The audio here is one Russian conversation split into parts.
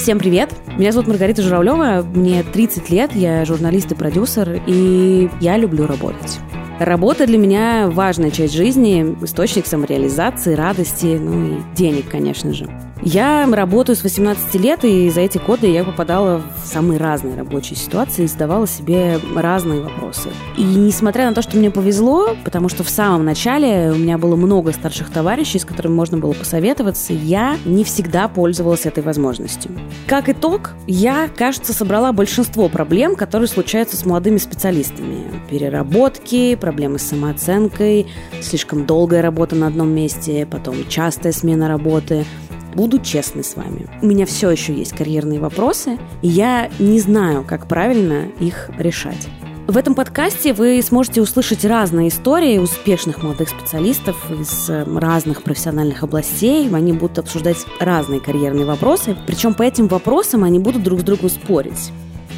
Всем привет! Меня зовут Маргарита Журавлева, мне 30 лет, я журналист и продюсер, и я люблю работать. Работа для меня важная часть жизни, источник самореализации, радости, ну и денег, конечно же. Я работаю с 18 лет, и за эти годы я попадала в самые разные рабочие ситуации и задавала себе разные вопросы. И несмотря на то, что мне повезло, потому что в самом начале у меня было много старших товарищей, с которыми можно было посоветоваться, я не всегда пользовалась этой возможностью. Как итог, я, кажется, собрала большинство проблем, которые случаются с молодыми специалистами. Переработки, проблемы с самооценкой, слишком долгая работа на одном месте, потом частая смена работы – Буду честной с вами. У меня все еще есть карьерные вопросы, и я не знаю, как правильно их решать. В этом подкасте вы сможете услышать разные истории успешных молодых специалистов из разных профессиональных областей. Они будут обсуждать разные карьерные вопросы. Причем по этим вопросам они будут друг с другом спорить.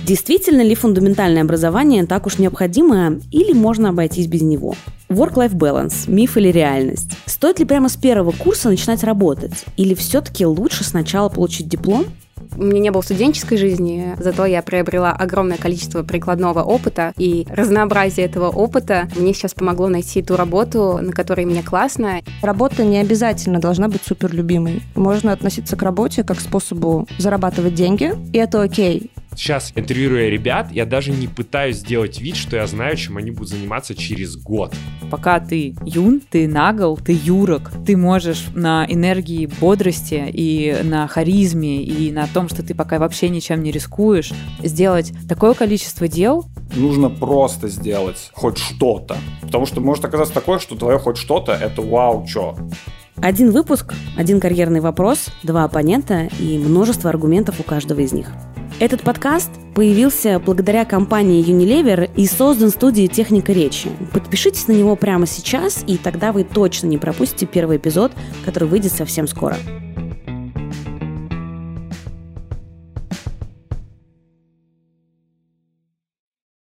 Действительно ли фундаментальное образование так уж необходимо или можно обойтись без него? Work-life balance – миф или реальность? Стоит ли прямо с первого курса начинать работать? Или все-таки лучше сначала получить диплом? У меня не было студенческой жизни, зато я приобрела огромное количество прикладного опыта, и разнообразие этого опыта мне сейчас помогло найти ту работу, на которой мне классно. Работа не обязательно должна быть супер любимой. Можно относиться к работе как к способу зарабатывать деньги, и это окей. Сейчас, интервьюируя ребят, я даже не пытаюсь сделать вид, что я знаю, чем они будут заниматься через год. Пока ты юн, ты нагл, ты юрок, ты можешь на энергии бодрости и на харизме и на том, что ты пока вообще ничем не рискуешь, сделать такое количество дел. Нужно просто сделать хоть что-то. Потому что может оказаться такое, что твое хоть что-то — это вау, чё. Один выпуск, один карьерный вопрос, два оппонента и множество аргументов у каждого из них. Этот подкаст появился благодаря компании Unilever и создан студией «Техника речи». Подпишитесь на него прямо сейчас, и тогда вы точно не пропустите первый эпизод, который выйдет совсем скоро.